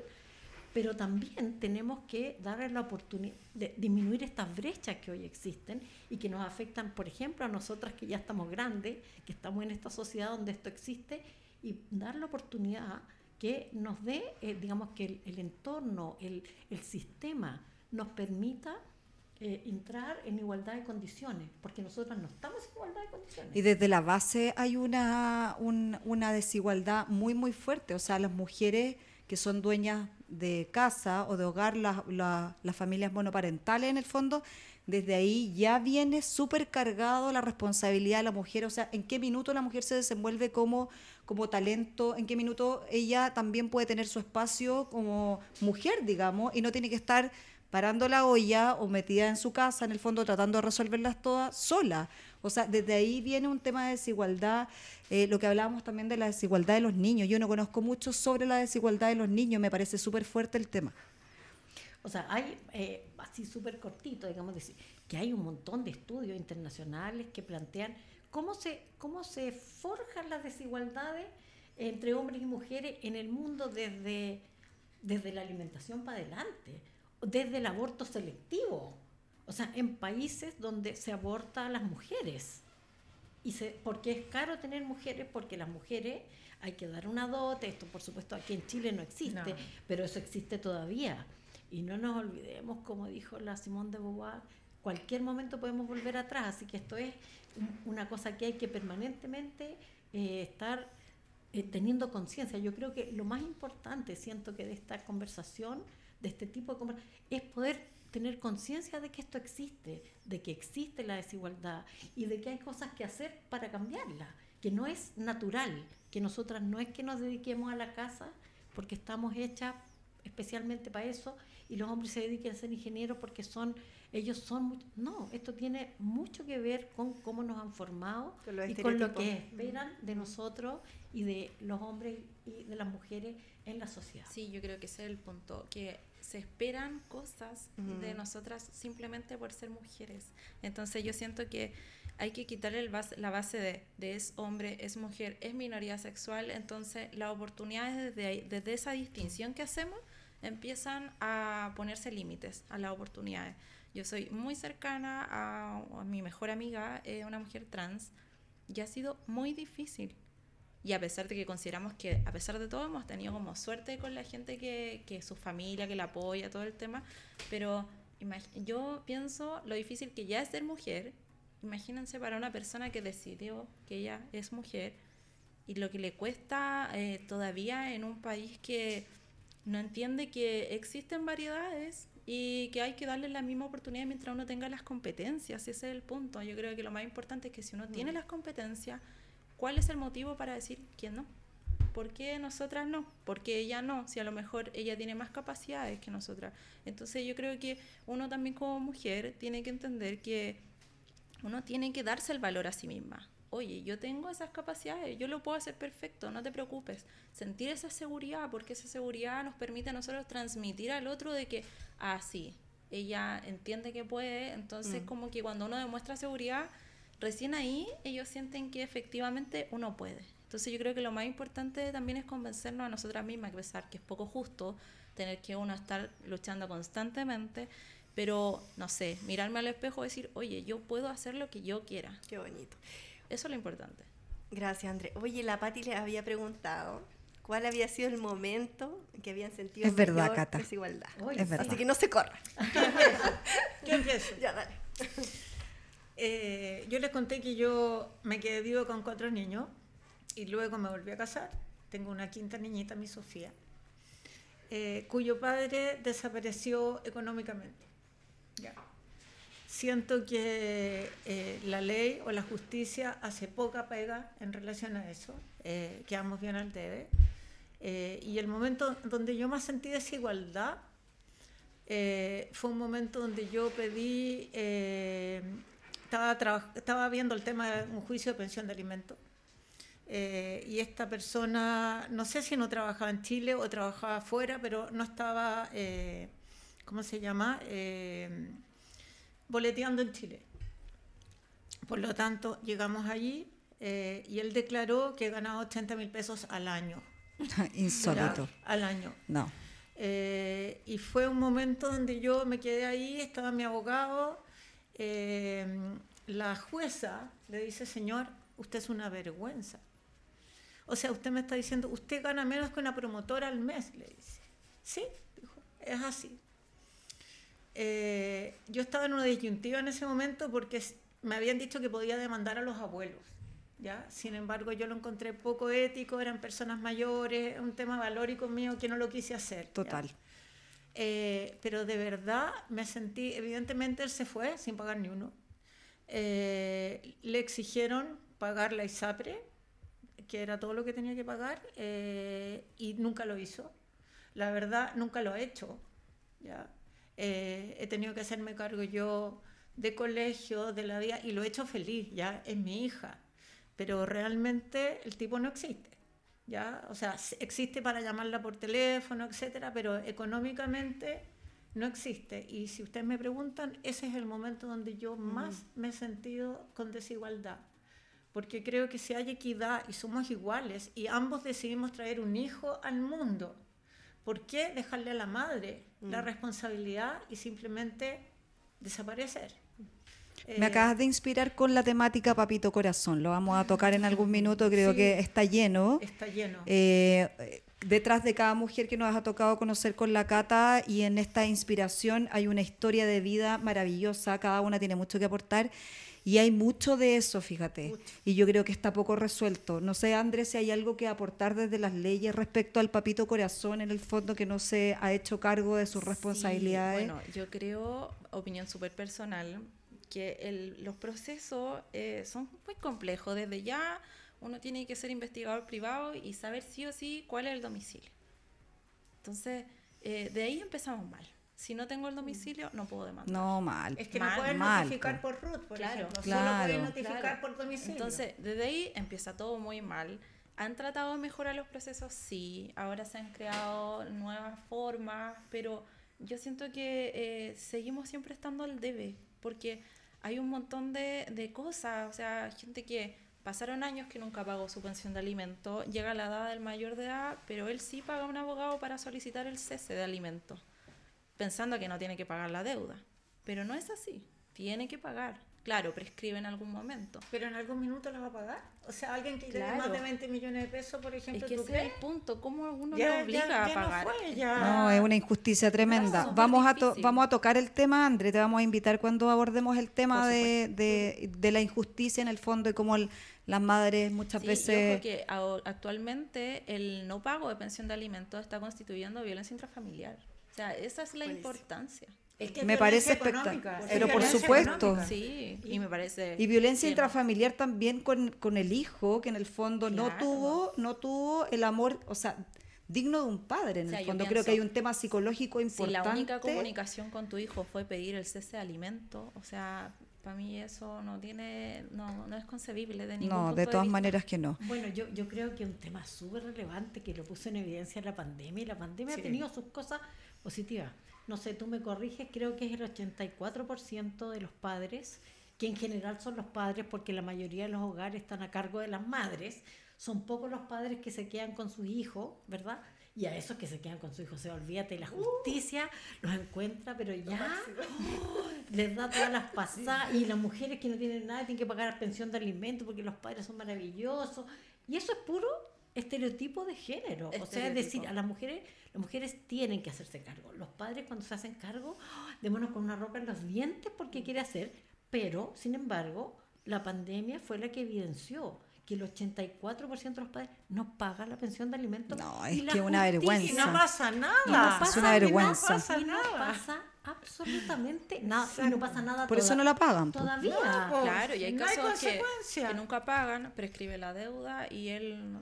pero también tenemos que darle la oportunidad de disminuir estas brechas que hoy existen y que nos afectan, por ejemplo, a nosotras que ya estamos grandes, que estamos en esta sociedad donde esto existe, y dar la oportunidad que nos dé, eh, digamos, que el, entorno, el, el sistema nos permita eh, entrar en igualdad de condiciones, porque nosotros no estamos en igualdad de condiciones. Y desde la base hay una, una desigualdad muy, muy fuerte. O sea, las mujeres que son dueñas de casa o de hogar, la- la- las familias monoparentales en el fondo, desde ahí ya viene súper cargado la responsabilidad de la mujer, o sea, en qué minuto la mujer se desenvuelve como, como talento, en qué minuto ella también puede tener su espacio como mujer, digamos, y no tiene que estar parando la olla o metida en su casa, en el fondo tratando de resolverlas todas sola. O sea, desde ahí viene un tema de desigualdad, eh, lo que hablábamos también de la desigualdad de los niños. Yo no conozco mucho sobre la desigualdad de los niños, me parece súper fuerte el tema. O sea, hay, eh, así súper cortito, digamos, decir, que hay un montón de estudios internacionales que plantean cómo se, cómo se forjan las desigualdades entre hombres y mujeres en el mundo desde, desde la alimentación para adelante, desde el aborto selectivo. O sea, en países donde se aborta a las mujeres. Y se, porque es caro tener mujeres, porque las mujeres hay que dar una dote, esto por supuesto aquí en Chile no existe, No. pero eso existe todavía. Y no nos olvidemos, como dijo la Simone de Beauvoir, cualquier momento podemos volver atrás, así que esto es un- una cosa que hay que permanentemente eh, estar eh, teniendo conciencia. Yo creo que lo más importante, siento que de esta conversación, de este tipo de conversación, es poder tener conciencia de que esto existe, de que existe la desigualdad y de que hay cosas que hacer para cambiarla, que no es natural, que nosotras no es que nos dediquemos a la casa porque estamos hechas especialmente para eso y los hombres se dediquen a ser ingenieros porque son ellos son mucho- no esto tiene mucho que ver con cómo nos han formado Con y con lo que esperan de nosotros y de los hombres y de las mujeres en la sociedad. Sí, yo creo que ese es el punto, que se esperan cosas de nosotras simplemente por ser mujeres. Entonces yo siento que hay que quitarle el base- la base de, de es hombre, es mujer, es minoría sexual, entonces las oportunidades desde, desde esa distinción que hacemos empiezan a ponerse límites a las oportunidades. Yo soy muy cercana a, a mi mejor amiga, eh, una mujer trans, y ha sido muy difícil. Y a pesar de que consideramos que, a pesar de todo, hemos tenido como suerte con la gente que, que su familia, que la apoya, todo el tema, pero yo pienso lo difícil que ya es ser mujer. Imagínense para una persona que decidió que ella es mujer y lo que le cuesta eh, todavía en un país que no entiende que existen variedades y que hay que darle la misma oportunidad mientras uno tenga las competencias. Ese es el punto. Yo creo que lo más importante es que si uno tiene las competencias, ¿cuál es el motivo para decir quién no? ¿Por qué nosotras no? ¿Por qué ella no? Si a lo mejor ella tiene más capacidades que nosotras. Entonces yo creo que uno también como mujer tiene que entender que uno tiene que darse el valor a sí misma. Oye, yo tengo esas capacidades, yo lo puedo hacer perfecto, no te preocupes. Sentir esa seguridad, porque esa seguridad nos permite a nosotros transmitir al otro de que, ah, sí, ella entiende que puede, entonces Mm. como que cuando uno demuestra seguridad, recién ahí ellos sienten que efectivamente uno puede. Entonces yo creo que lo más importante también es convencernos a nosotras mismas, que a pesar que es poco justo tener que uno estar luchando constantemente, pero no sé, mirarme al espejo y decir, oye, yo puedo hacer lo que yo quiera. Qué bonito. Eso es lo importante. Gracias, André. Oye, la Pati les había preguntado cuál había sido el momento en que habían sentido Es verdad, mayor Cata. desigualdad. Oye, Es verdad. Así que no se corran. *laughs* ¿Qué empiezo? *laughs* Ya, dale. Eh, yo les conté que yo me quedé vivo con cuatro niños y luego me volví a casar. Tengo una quinta niñita, mi Sofía, eh, cuyo padre desapareció económicamente. Ya. Siento que eh, la ley o la justicia hace poca pega en relación a eso. Eh, quedamos bien al debe. Eh, y el momento donde yo más sentí desigualdad eh, fue un momento donde yo pedí, eh, estaba, estaba viendo el tema de un juicio de pensión de alimentos. eh, y esta persona, no sé si no trabajaba en Chile o trabajaba afuera, pero no estaba, eh, ¿cómo se llama? Eh, boleteando en Chile. Por lo tanto, llegamos allí eh, y él declaró que ganaba 80 mil pesos al año. *laughs* Insólito. Al año. No. Eh, y fue un momento donde yo me quedé ahí, estaba mi abogado, eh, la jueza le dice, señor, usted es una vergüenza. O sea, usted me está diciendo, usted gana menos que una promotora al mes, le dice. Sí, dijo, es así. Eh, yo estaba en una disyuntiva en ese momento porque me habían dicho que podía demandar a los abuelos. ¿ya? Sin embargo, yo lo encontré poco ético, eran personas mayores, un tema valórico mío que no lo quise hacer. ¿ya? Eh, pero de verdad me sentí, evidentemente él se fue sin pagar ni uno. Eh, le exigieron pagar la ISAPRE, que era todo lo que tenía que pagar, eh, y nunca lo hizo. La verdad, nunca lo ha hecho. ¿ya? Eh, he tenido que hacerme cargo yo de colegio, de la vida, y lo he hecho feliz, ya es mi hija. Pero realmente el tipo no existe. ¿Ya? O sea, existe para llamarla por teléfono, etcétera, pero económicamente no existe. Y si ustedes me preguntan, ese es el momento donde yo más me he sentido con desigualdad. Porque creo que si hay equidad y somos iguales y ambos decidimos traer un hijo al mundo, ¿por qué dejarle a la madre la responsabilidad y simplemente desaparecer? Me Eh, acabas de inspirar con la temática Papito Corazón. Lo vamos a tocar en algún minuto, creo Sí. que está lleno. Está lleno. Eh, detrás de cada mujer que nos ha tocado conocer con la Cata y en esta inspiración hay una historia de vida maravillosa, cada una tiene mucho que aportar y hay mucho de eso, fíjate. Mucho. Y yo creo que está poco resuelto. No sé, Andrés, si hay algo que aportar desde las leyes respecto al papito corazón en el fondo que no se ha hecho cargo de sus Sí, responsabilidades. bueno, yo creo, opinión súper personal, que el- los procesos eh, son muy complejos. Desde ya uno tiene que ser investigador privado y saber sí o sí cuál es el domicilio. Entonces, eh, de ahí empezamos mal. Si no tengo el domicilio, no puedo demandar. no, mal. Es que no mal, pueden mal, notificar po. por RUT, por Claro, ejemplo. claro, Solo pueden notificar Claro. por domicilio. Entonces, desde ahí empieza todo muy mal. ¿Han tratado de mejorar los procesos? Sí. Ahora se han creado nuevas formas, pero yo siento que eh, seguimos siempre estando al debe, porque hay un montón de, de cosas. O sea, gente que pasaron años que nunca pagó su pensión de alimento, llega a la edad del mayor de edad, pero él sí paga a un abogado para solicitar el cese de alimentos, pensando que no tiene que pagar la deuda. Pero no es así. Tiene que pagar. Claro, prescribe en algún momento. Pero en algún minuto la va a pagar. O sea, alguien que tiene Claro. más de 20 millones de pesos, por Es ejemplo, que ¿tú ese es el punto, ¿cómo uno Ya- lo obliga ya- a no pagar? fue, ya. No, es una injusticia tremenda. vamos, a to- vamos a tocar el tema, André, te vamos a invitar cuando abordemos el tema de, de- de la injusticia en el fondo y cómo el- las madres muchas Sí, veces... que ao- actualmente el no pago de pensión de alimentos está constituyendo violencia intrafamiliar. O sea, esa es la Buenísimo. importancia. Es que es Me parece espectacular. Pero por supuesto. económica. Sí, y me parece... Y violencia intrafamiliar también con, con el hijo, que en el fondo no tuvo no tuvo el amor, o sea, digno de un padre en O sea, el fondo. Creo que hay un tema psicológico Si importante. la única comunicación con tu hijo fue pedir el cese de alimentos, o sea, para mí eso no tiene, no, no es concebible de ningún no, punto de todas vista. maneras que no. Bueno, yo, yo creo que un tema súper relevante que lo puso en evidencia la pandemia y la pandemia Sí. ha tenido sus cosas positivas. No sé, tú me corriges, creo que es el 84% de los padres, que en general son los padres porque la mayoría de los hogares están a cargo de las madres, son pocos los padres que se quedan con sus hijos, ¿verdad? Y a esos que se quedan con sus hijos, o sea, olvídate, la justicia los encuentra, pero ya ¡oh! *laughs* les da todas las pasadas y las mujeres que no tienen nada tienen que pagar pensión de alimentos porque los padres son maravillosos y eso es puro estereotipo de género o sea es decir a las mujeres las mujeres tienen que hacerse cargo los padres cuando se hacen cargo ¡oh! démonos con una roca en los dientes porque quiere hacer pero sin embargo la pandemia fue la que evidenció que el 84% de los padres no pagan la pensión de alimentos No, es que una justicia- Y no pasa nada. y no pasa Es una vergüenza. No pasa y no nada. Absolutamente nada. Y no pasa nada Por eso no la pagan. po. Todavía. No, po. Claro, y hay No hay casos que, consecuencia. que nunca pagan, prescribe la deuda y él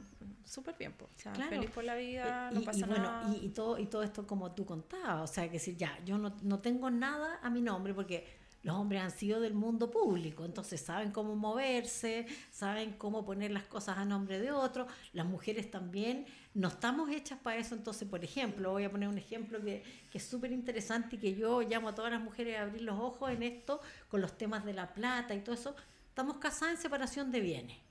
súper bien, o sea, Claro. feliz por la vida, y, no y pasa bueno, nada. y, y todo, y todo esto como tú contabas, o sea, que decir, ya, yo no, no tengo nada a mi nombre porque los hombres han sido del mundo público, entonces saben cómo moverse, saben cómo poner las cosas a nombre de otro, las mujeres también no estamos hechas para eso, entonces, por ejemplo, voy a poner un ejemplo que, que es súper interesante y que yo llamo a todas las mujeres a abrir los ojos en esto, con los temas de la plata y todo eso, estamos casadas en separación de bienes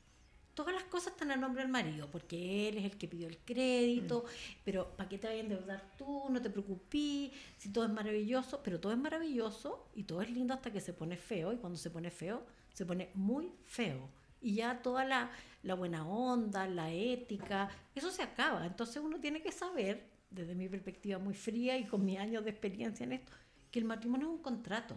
todas las cosas están a nombre del marido, porque él es el que pidió el crédito, pero ¿para qué te vayas a endeudar tú? No te preocupes, si todo es maravilloso, pero todo es maravilloso y todo es lindo hasta que se pone feo, y cuando se pone feo, se pone muy feo. Y ya toda la, la buena onda, la ética, eso se acaba. Entonces uno tiene que saber, desde mi perspectiva muy fría y con mis años de experiencia en esto, que el matrimonio es un contrato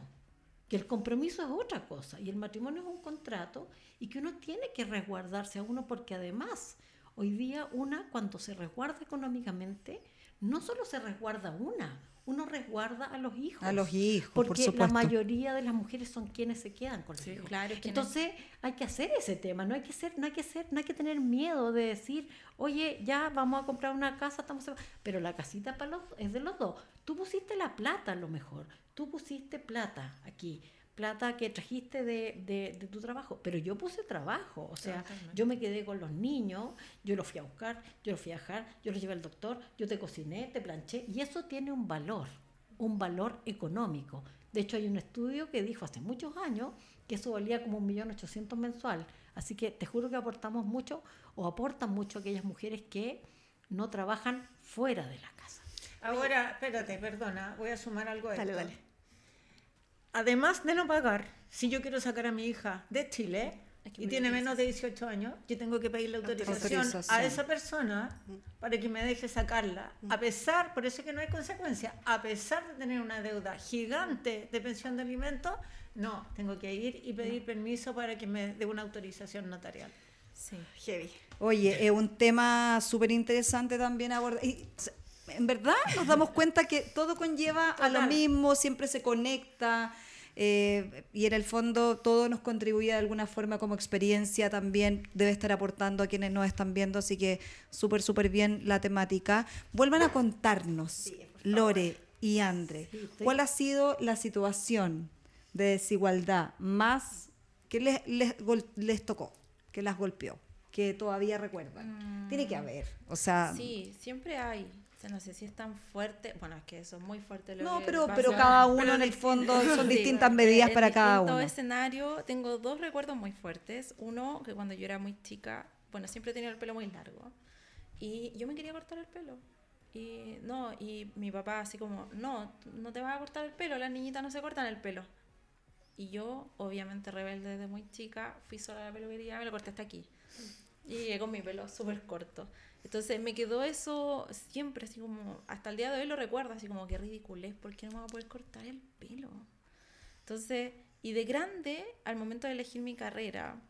que el compromiso es otra cosa y el matrimonio es un contrato y que uno tiene que resguardarse a uno porque además hoy día una cuando se resguarda económicamente no solo se resguarda una, uno resguarda a los hijos. A los hijos, por porque supuesto. la mayoría de las mujeres son quienes se quedan con los hijos. claro, es que Entonces hay que hacer ese tema, no hay que ser, no hay que ser, no hay que tener miedo de decir, oye, ya vamos a comprar una casa, estamos pero la casita para los es de los dos. Tú pusiste la plata a lo mejor, tú pusiste plata aquí, plata que trajiste de, de- de tu trabajo, pero yo puse trabajo, o sea, yo me quedé con los niños, yo los fui a buscar, yo los fui a dejar, yo los llevé al doctor, yo te cociné, te planché, y eso tiene un valor, un valor económico. De hecho, hay un estudio que dijo hace muchos años que eso valía como un millón ochocientos mensual. Así que te juro que aportamos mucho o aportan mucho aquellas mujeres que no trabajan fuera de la casa. Ahora, espérate, perdona, voy a sumar algo a Dale, esto. dale. Además de no pagar, si yo quiero sacar a mi hija de Chile Es que y me tiene menos de 18 años, yo tengo que pedirle autorización, Autorización. a esa persona para que me deje sacarla. A pesar, por eso es que no hay consecuencia, a pesar de tener una deuda gigante de pensión de alimentos, no, tengo que ir y pedir permiso para que me dé una autorización notarial. Sí. Heavy. Oye, es un tema súper interesante también abordar. Y en verdad nos damos cuenta que todo conlleva a lo mismo, siempre se conecta. eh, y en el fondo todo nos contribuye de alguna forma como experiencia también debe estar aportando a quienes nos están viendo, así que súper, súper bien la temática. Vuelvan a contarnos, Lore y Andre, Sí, estoy- ¿cuál ha sido la situación de desigualdad más que les, les, les tocó, que las golpeó, que todavía recuerdan? Tiene que haber, o sea... Sí, siempre hay. Sea, no sé si es tan fuerte. Bueno, es que eso es muy fuerte. Lo No, que pero, pasa. pero cada uno Pero en el fondo *laughs* son Sí, distintas en- medidas en para cada uno. escenario tengo dos recuerdos muy fuertes. Uno, que cuando yo era muy chica, bueno, siempre tenía el pelo muy largo. Y yo me quería cortar el pelo. Y no, y mi papá así como, no, no te vas a cortar el pelo, las niñitas no se cortan el pelo. Y yo, obviamente rebelde desde muy chica, fui sola a la peluquería, me lo corté hasta aquí. Y llegué con mi pelo súper corto. Entonces me quedó eso siempre, así como, hasta el día de hoy lo recuerdo, así como que ridiculez, ¿por qué no me voy a poder cortar el pelo? Entonces, y de grande, al momento de elegir mi carrera,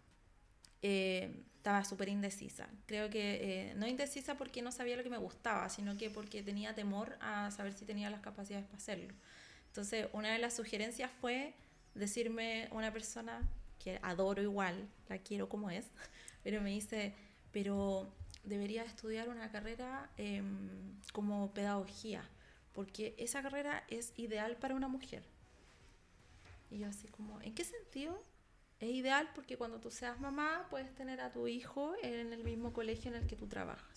eh, estaba súper indecisa. Creo que eh, no indecisa porque no sabía lo que me gustaba, sino que porque tenía temor a saber si tenía las capacidades para hacerlo. Entonces, una de las sugerencias fue decirme una persona que adoro igual, la quiero como es, *laughs* pero me dice, pero debería estudiar una carrera em, como pedagogía, porque esa carrera es ideal para una mujer. Y yo así como, ¿en qué sentido? Es ideal porque cuando tú seas mamá puedes tener a tu hijo en el mismo colegio en el que tú trabajas.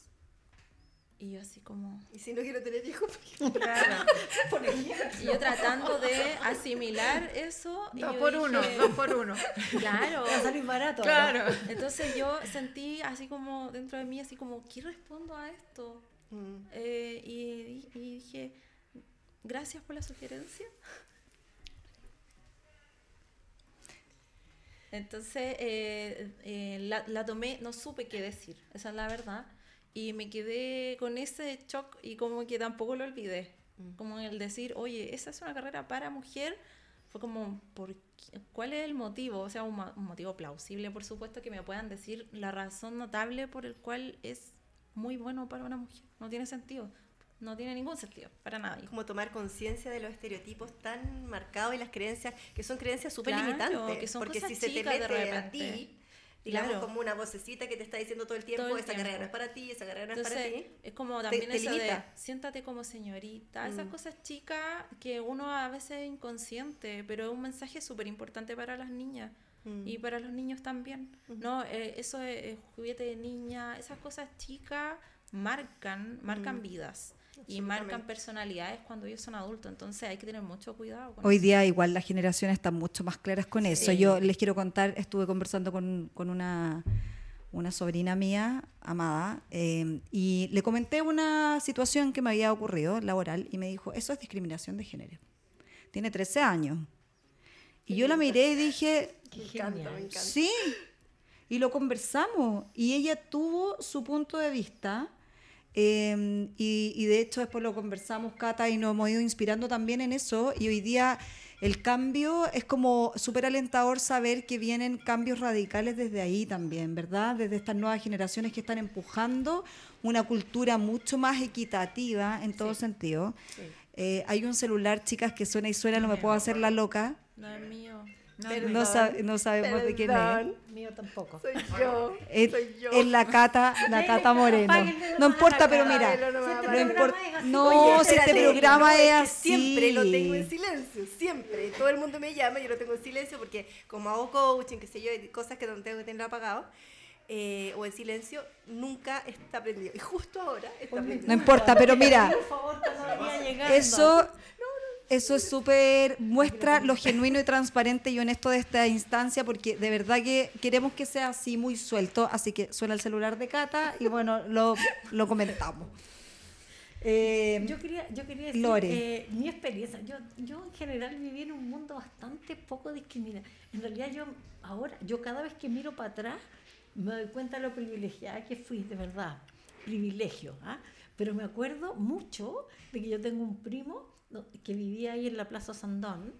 Y yo así como... Y si no quiero tener hijos, porque *laughs* Claro. *laughs* Y yo tratando de asimilar eso. y Dos por uno, dije, dos por uno. Claro. Va a salir barato. ¿no? Claro. Entonces yo sentí así como dentro de mí, así como, ¿qué respondo a esto? Mm. Eh, y, y dije, gracias por la sugerencia. Entonces eh, eh, la, la tomé, no supe qué decir, esa es la verdad. Y me quedé con ese shock y como que tampoco lo olvidé. Como el decir, oye, esa es una carrera para mujer, fue como, ¿por qué? ¿cuál es el motivo? O sea, un, un motivo plausible, por supuesto, que me puedan decir la razón notable por el cual es muy bueno para una mujer. No tiene sentido. No tiene ningún sentido, para nadie. como tomar conciencia de los estereotipos tan marcados y las creencias, que son creencias súper Claro, limitantes. que son porque cosas si se te chicas de mete a repente. ti, digamos Claro. como una vocecita que te está diciendo todo el tiempo, esa carrera no es para ti, esa carrera no es para ti. es como también te eso de siéntate como señorita, esas Mm. cosas chicas que uno a veces es inconsciente, pero es un mensaje súper importante para las niñas Mm. y para los niños también. ¿no? Eh, eso es, es juguete de niña, esas cosas chicas marcan, marcan Mm. vidas y marcan personalidades cuando ellos son adultos, entonces hay que tener mucho cuidado con Hoy eso. día igual las generaciones están mucho más claras con eso. Sí. Yo les quiero contar, estuve conversando con, con una, una sobrina mía, amada, eh, y le comenté una situación que me había ocurrido laboral y me dijo, eso es discriminación de género. Tiene 13 años. Y yo la miré y dije, Me encanta, me encanta. Sí, y lo conversamos. Y ella tuvo su punto de vista. Eh, y, y de hecho después lo conversamos, Cata, y nos hemos ido inspirando también en eso. Y hoy día el cambio es como súper alentador saber que vienen cambios radicales desde ahí también, ¿verdad? Desde estas nuevas generaciones que están empujando una cultura mucho más equitativa en todo sentido. Eh, hay un celular, chicas, que suena y suena, no me puedo hacer la loca. No es mío. No, Pero- No, no sabemos de quién es. Perdón, Mío tampoco. Soy yo. Es, soy yo. es la Cata, la Cata Moreno. No importa, pero mira, no importa. programa es así. No, si este programa es así. Siempre lo tengo en silencio, siempre. Todo el mundo me llama, yo lo tengo en silencio porque como hago coaching, qué sé yo, y cosas que no tengo que tenerlo apagado, eh, o en silencio, nunca está prendido. Y justo ahora está prendido. No importa, pero mira, eso, eso es súper, muestra lo genuino y transparente y honesto de esta instancia, porque de verdad que queremos que sea así, muy suelto. Así que suena el celular de Cata y bueno, lo, lo comentamos. Eh, Yo quería, yo quería decir Lore. eh, mi experiencia. Yo, yo en general viví en un mundo bastante poco discriminado. En realidad yo ahora, yo cada vez que miro para atrás, me doy cuenta de lo privilegiada que fui, de verdad. Privilegio. ¿ah? Pero me acuerdo mucho de que yo tengo un primo que vivía ahí en la Plaza Sandón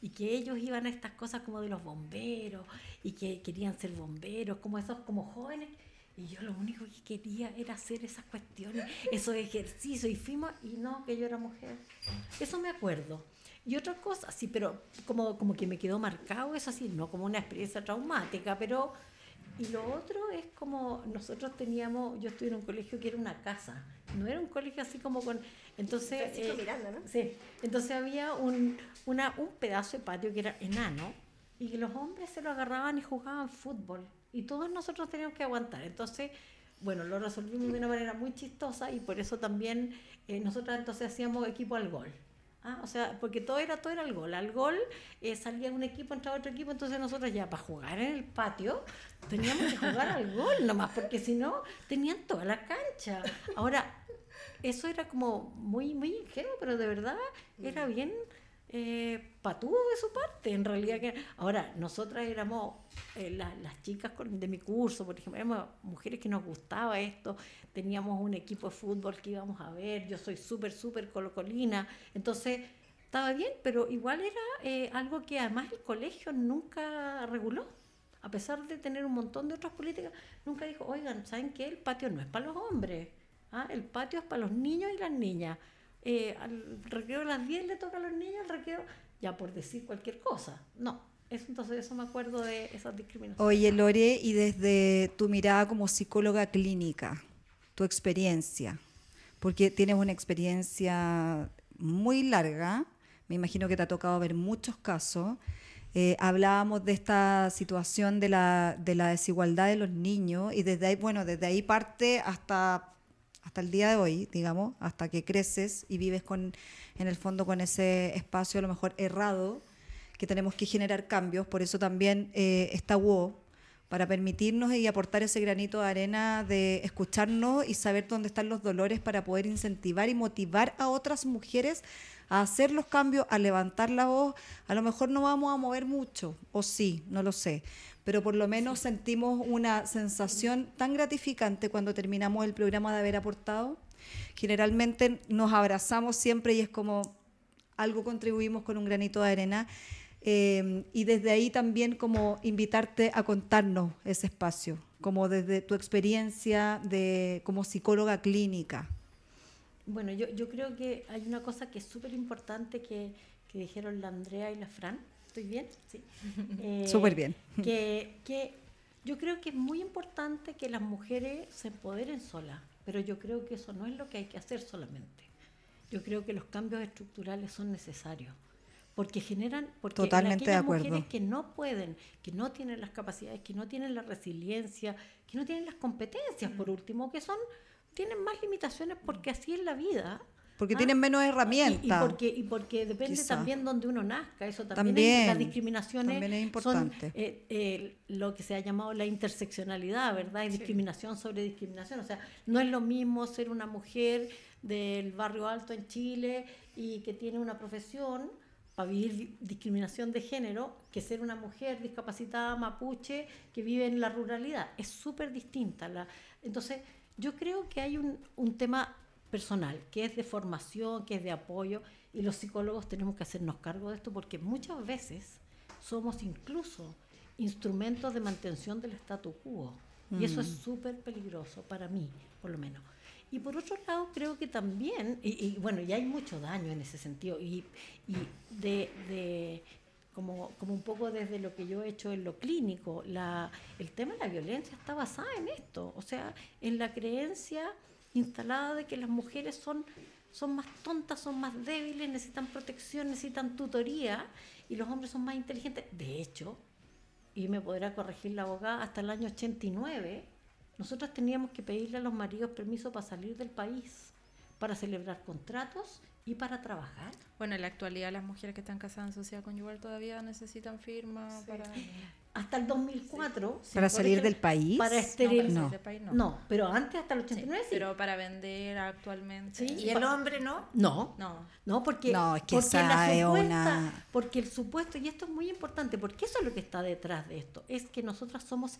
y que ellos iban a estas cosas como de los bomberos y que querían ser bomberos, como esos como jóvenes. Y yo lo único que quería era hacer esas cuestiones, esos ejercicios. Y fuimos, y no, que yo era mujer. Eso me acuerdo. Y otra cosa, sí, pero como, como que me quedó marcado eso así, no como una experiencia traumática, pero... Y lo otro es como nosotros teníamos, yo estuve en un colegio que era una casa, no era un colegio así como con... Entonces... Eh, Miranda, ¿no? Sí, entonces había un, una, un pedazo de patio que era enano y que los hombres se lo agarraban y jugaban fútbol y todos nosotros teníamos que aguantar. Entonces, bueno, lo resolvimos de una manera muy chistosa y por eso también eh, nosotros entonces hacíamos equipo al gol. Ah, o sea, porque todo era, todo era al gol. Al gol eh, salía un equipo, entraba otro equipo, entonces nosotros ya para jugar en el patio teníamos que jugar al gol nomás, porque si no, tenían toda la cancha. Ahora, eso era como muy, muy ingenuo, pero de verdad era bien eh, patudo de su parte, en realidad. que Ahora, nosotras éramos, eh, la- las chicas con- de mi curso, por ejemplo, éramos mujeres que nos gustaba esto, teníamos un equipo de fútbol que íbamos a ver, yo soy súper, súper colocolina, entonces estaba bien, pero igual era eh, algo que además el colegio nunca reguló. A pesar de tener un montón de otras políticas, nunca dijo, oigan, ¿saben qué? El patio no es para los hombres. ¿ah? El patio es para los niños y las niñas. Eh, al recreo a las 10 le toca a los niños, al recreo, ya por decir cualquier cosa. No, eso, entonces eso me acuerdo de esas discriminaciones. Oye, Lore, y desde tu mirada como psicóloga clínica, tu experiencia, porque tienes una experiencia muy larga, me imagino que te ha tocado ver muchos casos. Eh, hablábamos de esta situación de la, de la desigualdad de los niños y desde ahí, bueno, desde ahí parte hasta, hasta el día de hoy, digamos, hasta que creces y vives con, en el fondo con ese espacio a lo mejor errado, que tenemos que generar cambios, por eso también eh, está WO, para permitirnos y aportar ese granito de arena de escucharnos y saber dónde están los dolores para poder incentivar y motivar a otras mujeres a hacer los cambios, a levantar la voz. A lo mejor no vamos a mover mucho, o sí, no lo sé, pero por lo menos sentimos una sensación tan gratificante cuando terminamos el programa de haber aportado. Generalmente nos abrazamos siempre y es como algo contribuimos con un granito de arena. Eh, y desde ahí también como invitarte a contarnos ese espacio, como desde tu experiencia de, como psicóloga clínica. Bueno, yo, yo creo que hay una cosa que es súper importante que, que dijeron la Andrea y la Fran. ¿Estoy bien? Sí. *laughs* Eh, Súper bien. Que, que yo creo que es muy importante que las mujeres se empoderen solas, pero yo creo que eso no es lo que hay que hacer solamente. Yo creo que los cambios estructurales son necesarios. Porque generan, porque Totalmente de aquellas acuerdo. mujeres que no pueden, que no tienen las capacidades, que no tienen la resiliencia, que no tienen las competencias, por último, que son, tienen más limitaciones porque así es la vida. Porque ¿ah? tienen menos Y, y herramientas. porque, y porque depende Quizá. también donde uno nazca, eso también, También, es- las discriminaciones también es son importante. eh, eh, lo que se ha llamado la interseccionalidad, ¿verdad? Y discriminación sobre discriminación. O sea, no es lo mismo ser una mujer del barrio alto en Chile y que tiene una profesión para vivir di- discriminación de género que ser una mujer discapacitada mapuche que vive en la ruralidad. Es súper distinta. La, entonces, yo creo que hay un, un tema personal, que es de formación, que es de apoyo, y los psicólogos tenemos que hacernos cargo de esto porque muchas veces somos incluso instrumentos de mantención del statu quo. Y eso es súper peligroso para mí, por lo menos. Y por otro lado, creo que también, y, bueno, ya hay mucho daño en ese sentido, y, y de, de como, como, un poco desde lo que yo he hecho en lo clínico, la, el tema de la violencia está basada en esto, o sea, en la creencia instalada de que las mujeres son, son más tontas, son más débiles, necesitan protección, necesitan tutoría, y los hombres son más inteligentes. De hecho, y me podrá corregir la abogada, hasta el año 89, nosotros teníamos que pedirle a los maridos permiso para salir del país, para celebrar contratos y para trabajar. Bueno, en la actualidad las mujeres que están casadas en sociedad conyugal todavía necesitan firma para... Hasta el 2004. ¿Para salir del país? Para esterilizar. No, no. no. pero antes hasta el 89 sí. Pero para vender actualmente. ¿Y el hombre no? No. No. No, porque, no, es que porque, la supuesta, una... porque el supuesto, y esto es muy importante, porque eso es lo que está detrás de esto, es que nosotras somos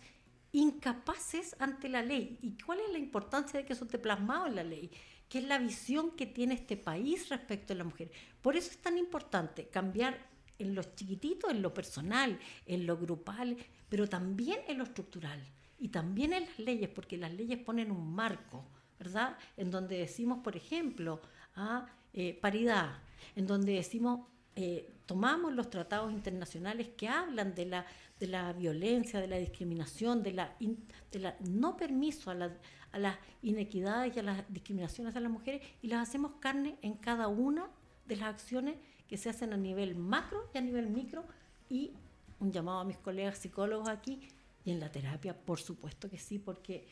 incapaces ante la ley. ¿Y cuál es la importancia de que eso esté plasmado en la ley? Que es la visión que tiene este país respecto a la mujer. Por eso es tan importante cambiar en lo chiquitito, en lo personal, en lo grupal, pero también en lo estructural y también en las leyes, porque las leyes ponen un marco, ¿verdad? En donde decimos, por ejemplo, a eh, paridad, en donde decimos, eh, tomamos los tratados internacionales que hablan de la, de la violencia, de la discriminación, de la, de la no permiso a, la, a las inequidades y a las discriminaciones de las mujeres y las hacemos carne en cada una de las acciones que se hacen a nivel macro y a nivel micro y un llamado a mis colegas psicólogos aquí y en la terapia, por supuesto que sí, porque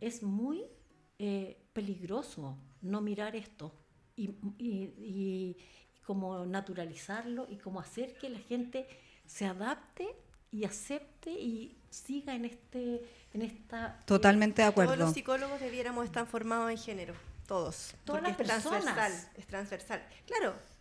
es muy eh, peligroso no mirar esto y, y, y, como naturalizarlo y como hacer que la gente se adapte y acepte y siga en este en esta totalmente de acuerdo todos los psicólogos debiéramos estar formados en género todos todas las es personas. transversal es transversal. Claro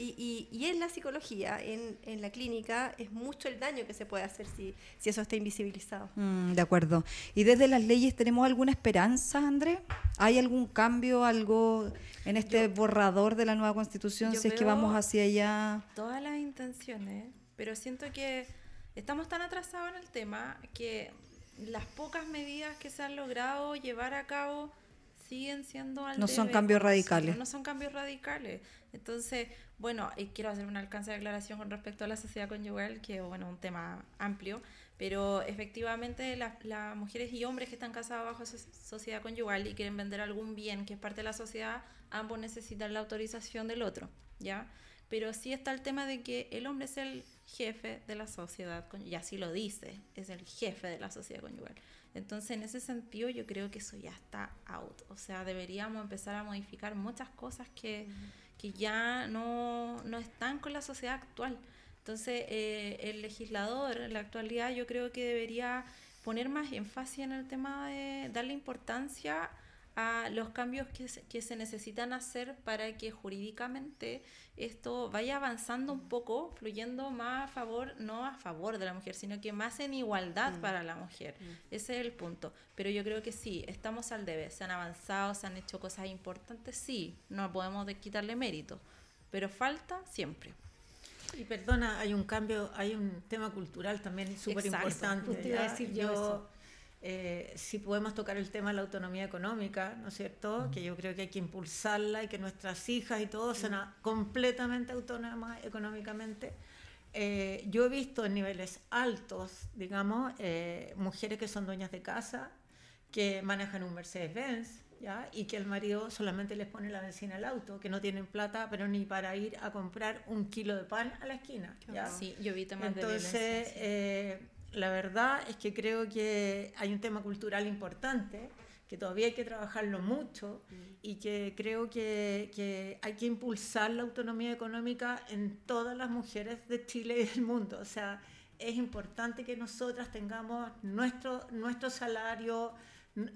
y, y, en la psicología, en, en, la clínica, es mucho el daño que se puede hacer si, si eso está invisibilizado. Mm, de acuerdo. ¿Y desde las leyes tenemos alguna esperanza, André? ¿Hay algún cambio, algo en este Yo- borrador de la nueva constitución, si es que vamos hacia allá? todas las intenciones, pero siento que estamos tan atrasados en el tema que las pocas medidas que se han logrado llevar a cabo siguen siendo al No son debe, cambios como radicales. No son cambios radicales. Entonces, bueno, y quiero hacer un alcance de aclaración con respecto a la sociedad conyugal, que bueno, un tema amplio, pero efectivamente las, mujeres y hombres que están casados bajo so- sociedad conyugal y quieren vender algún bien que es parte de la sociedad, ambos necesitan la autorización del otro, ¿ya? Pero sí está el tema de que el hombre es el jefe de la sociedad, con- y así lo dice, es el jefe de la sociedad conyugal. Entonces, en ese sentido, yo creo que eso ya está out. O sea, deberíamos empezar a modificar muchas cosas que, que ya no, no están con la sociedad actual. Entonces, eh, el legislador en la actualidad yo creo que debería poner más énfasis en el tema de darle importancia los cambios que se, que se necesitan hacer para que jurídicamente esto vaya avanzando un poco, fluyendo más a favor, no a favor de la mujer, sino que más en igualdad para la mujer. Ese es el punto. Pero yo creo que sí, estamos al debe, se han avanzado, se han hecho cosas importantes, sí, no podemos de- quitarle mérito, pero falta siempre. Y perdona, hay un cambio, hay un tema cultural también súper importante. Justo iba a decir yo eso. Eh, si podemos tocar el tema de la autonomía económica, ¿no es cierto? Que yo creo que hay que impulsarla y que nuestras hijas y todos sean a- completamente autónomas económicamente. Eh, yo he visto en niveles altos, digamos, eh, mujeres que son dueñas de casa, que manejan un Mercedes-Benz, ¿ya? Y que el marido solamente les pone la benzina al auto, que no tienen plata, pero ni para ir a comprar un kilo de pan a la esquina, ¿ya? Sí, yo vi temas de Entonces, eh, la verdad es que creo que hay un tema cultural importante, que todavía hay que trabajarlo mucho y que creo que, que hay que impulsar la autonomía económica en todas las mujeres de Chile y del mundo. O sea, es importante que nosotras tengamos nuestro, nuestro salario,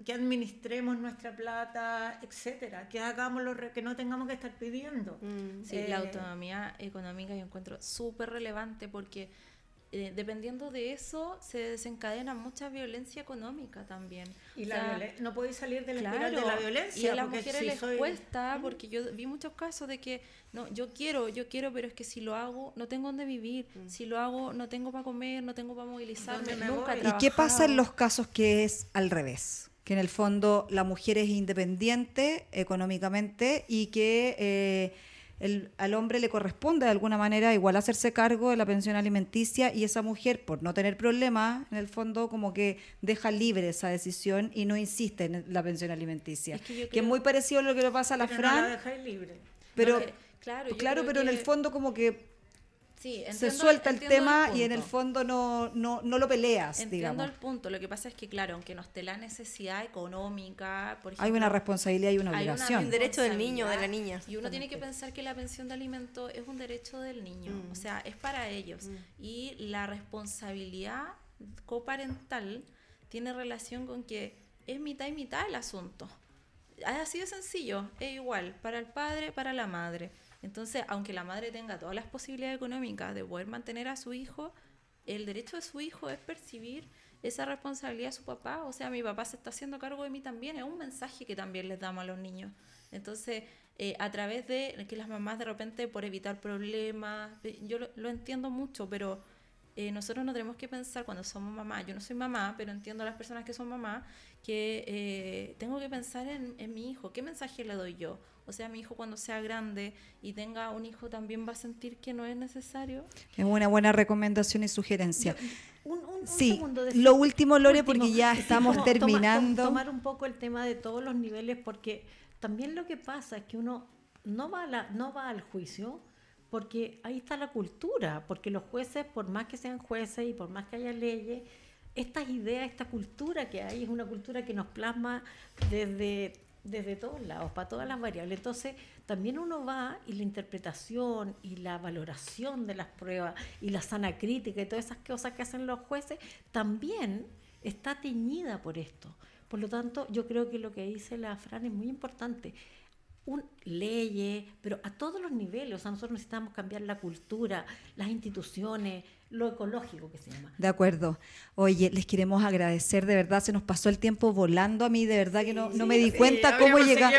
que administremos nuestra plata, etcétera, que hagamos lo que no tengamos que estar pidiendo. Mm. Sí, la Eh, autonomía económica yo encuentro súper relevante porque eh, dependiendo de eso, se desencadena mucha violencia económica también. Y O la sea, no podéis salir de la Claro, espiral de la violencia. y a las porque mujeres si les soy- cuesta, porque yo vi muchos casos de que, no, yo quiero, yo quiero, pero es que si lo hago, no tengo dónde vivir. Si lo hago, no tengo para comer, no tengo para movilizarme, ¿Dónde me nunca? ¿Y qué pasa en los casos que es al revés? Que en el fondo la mujer es independiente económicamente y que eh, el- al hombre le corresponde de alguna manera igual hacerse cargo de la pensión alimenticia y esa mujer, por no tener problemas, en el fondo como que deja libre esa decisión y no insiste en la pensión alimenticia. Es que es muy parecido a lo que le pasa a la no Fran, la dejáis libre. pero, No, que- claro, claro, pero en el fondo como que Sí, se suelta el tema y en el fondo no, no, no lo peleas, Entiendo digamos. el punto. Lo que pasa es que, claro, aunque no esté la necesidad económica, por ejemplo, Hay una responsabilidad y una hay obligación. Un derecho del niño, de la niña, Y uno tiene que pensar que la pensión de alimento es un derecho del niño, Mm. o sea, es para ellos. Y la responsabilidad coparental tiene relación con que es mitad y mitad el asunto. Así de sencillo, es igual para el padre, para la madre. Entonces, aunque la madre tenga todas las posibilidades económicas de poder mantener a su hijo, el derecho de su hijo es percibir esa responsabilidad de su papá. O sea, mi papá se está haciendo cargo de mí también. Es un mensaje que también les damos a los niños. Entonces, eh, a través de que las mamás de repente por evitar problemas, eh, yo lo, lo entiendo mucho, pero eh, nosotros no tenemos que pensar cuando somos mamás. Yo no soy mamá, pero entiendo a las personas que son mamás que eh, tengo que pensar en, en mi hijo. ¿Qué mensaje le doy yo? O sea, mi hijo cuando sea grande y tenga un hijo también va a sentir que no es necesario. Es una buena recomendación y sugerencia. Un, un- un Sí, segundo de- lo último, Lore, último, porque ya sí, estamos toma- tom- terminando. tomar un poco el tema de todos los niveles, porque también lo que pasa es que uno no va, a la- no va al juicio, porque ahí está la cultura, porque los jueces, por más que sean jueces y por más que haya leyes, estas ideas, esta cultura que hay, es una cultura que nos plasma desde, desde todos lados, para todas las variables. Entonces, también uno va y la interpretación y la valoración de las pruebas y la sana crítica y todas esas cosas que hacen los jueces, también está teñida por esto. Por lo tanto, yo creo que lo que dice la Fran es muy importante. Un, leyes, pero a todos los niveles. O sea, nosotros necesitamos cambiar la cultura, las instituciones, lo ecológico que se llama. De acuerdo. Oye, les queremos agradecer, de verdad, se nos pasó el tiempo volando a mí, de verdad que no, no me di sí, cuenta cómo, llega,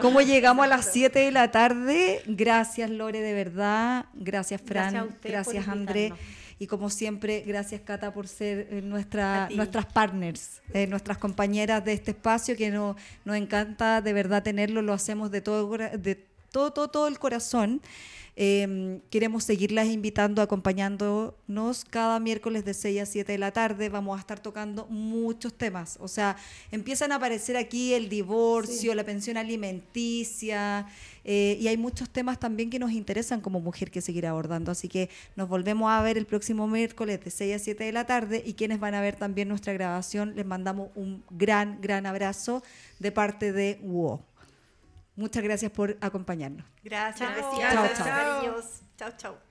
cómo llegamos a las 7 de la tarde. Gracias, Lore, de verdad. Gracias, Fran. Gracias a usted Gracias, André. invitarnos. Y como siempre, gracias, Cata, por ser eh, nuestra, nuestras partners, eh, nuestras compañeras de este espacio, que no- nos encanta de verdad tenerlo, lo hacemos de todo, de todo, todo, todo el corazón. Eh, queremos seguirlas invitando, acompañándonos cada miércoles de 6 a 7 de la tarde. Vamos a estar tocando muchos temas. O sea, empiezan a aparecer aquí el divorcio, la pensión alimenticia, eh, y hay muchos temas también que nos interesan como mujer que seguir abordando. Así que nos volvemos a ver el próximo miércoles de 6 a 7 de la tarde y quienes van a ver también nuestra grabación, les mandamos un gran, gran abrazo de parte de WO. Muchas gracias por acompañarnos. Gracias, Chao. cariños. Chao, chao.